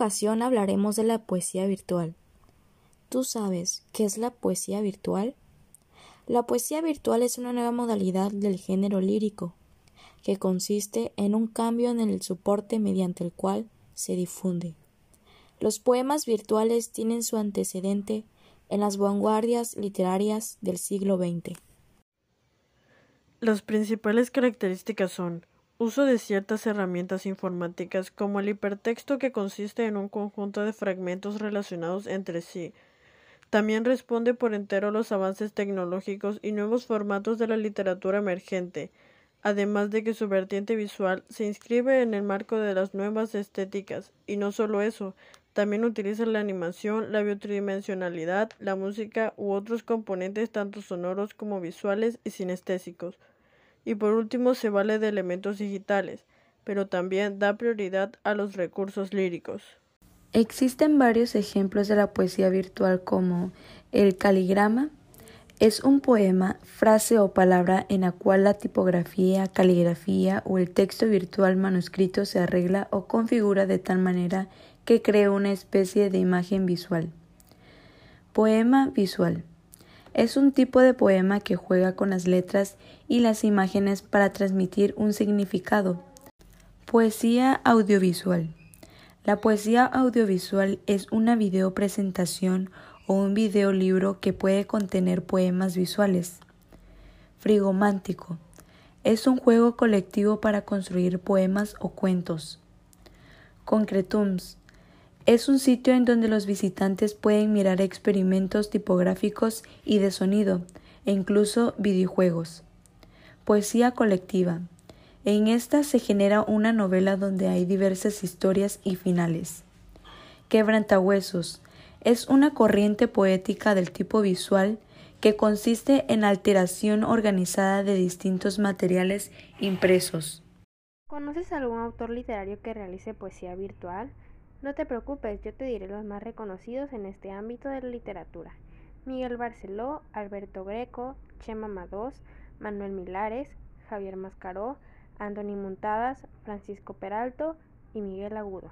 ocasión hablaremos de la poesía virtual. ¿Tú sabes qué es la poesía virtual? La poesía virtual es una nueva modalidad del género lírico, que consiste en un cambio en el soporte mediante el cual se difunde. Los poemas virtuales tienen su antecedente en las vanguardias literarias del siglo XX. Las principales características son uso de ciertas herramientas informáticas como el hipertexto que consiste en un conjunto de fragmentos relacionados entre sí. También responde por entero a los avances tecnológicos y nuevos formatos de la literatura emergente, además de que su vertiente visual se inscribe en el marco de las nuevas estéticas, y no solo eso, también utiliza la animación, la biotridimensionalidad, la música u otros componentes tanto sonoros como visuales y sinestésicos. Y por último se vale de elementos digitales, pero también da prioridad a los recursos líricos. Existen varios ejemplos de la poesía virtual como el caligrama, es un poema, frase o palabra en la cual la tipografía, caligrafía o el texto virtual manuscrito se arregla o configura de tal manera que cree una especie de imagen visual. Poema visual. Es un tipo de poema que juega con las letras y las imágenes para transmitir un significado. Poesía audiovisual. La poesía audiovisual es una videopresentación o un videolibro que puede contener poemas visuales. Frigomántico. Es un juego colectivo para construir poemas o cuentos. Concretums. Es un sitio en donde los visitantes pueden mirar experimentos tipográficos y de sonido, e incluso videojuegos. Poesía colectiva. En esta se genera una novela donde hay diversas historias y finales. Quebrantahuesos es una corriente poética del tipo visual que consiste en alteración organizada de distintos materiales impresos. ¿Conoces algún autor literario que realice poesía virtual? No te preocupes, yo te diré los más reconocidos en este ámbito de la literatura. Miguel Barceló, Alberto Greco, Chema Madós, Manuel Milares, Javier Mascaró, Anthony Montadas, Francisco Peralto y Miguel Agudo.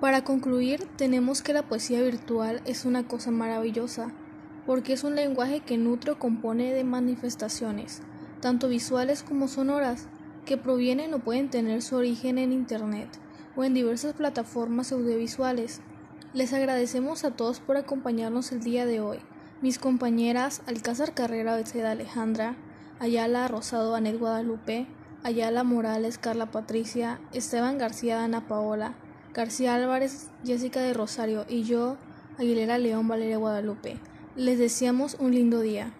Para concluir, tenemos que la poesía virtual es una cosa maravillosa, porque es un lenguaje que nutre o compone de manifestaciones, tanto visuales como sonoras, que provienen o pueden tener su origen en Internet o en diversas plataformas audiovisuales. Les agradecemos a todos por acompañarnos el día de hoy. Mis compañeras Alcázar Carrera Beceda Alejandra, Ayala Rosado Anet Guadalupe, Ayala Morales, Carla Patricia, Esteban García, Ana Paola, García Álvarez, Jessica de Rosario y yo, Aguilera León Valeria Guadalupe. Les deseamos un lindo día.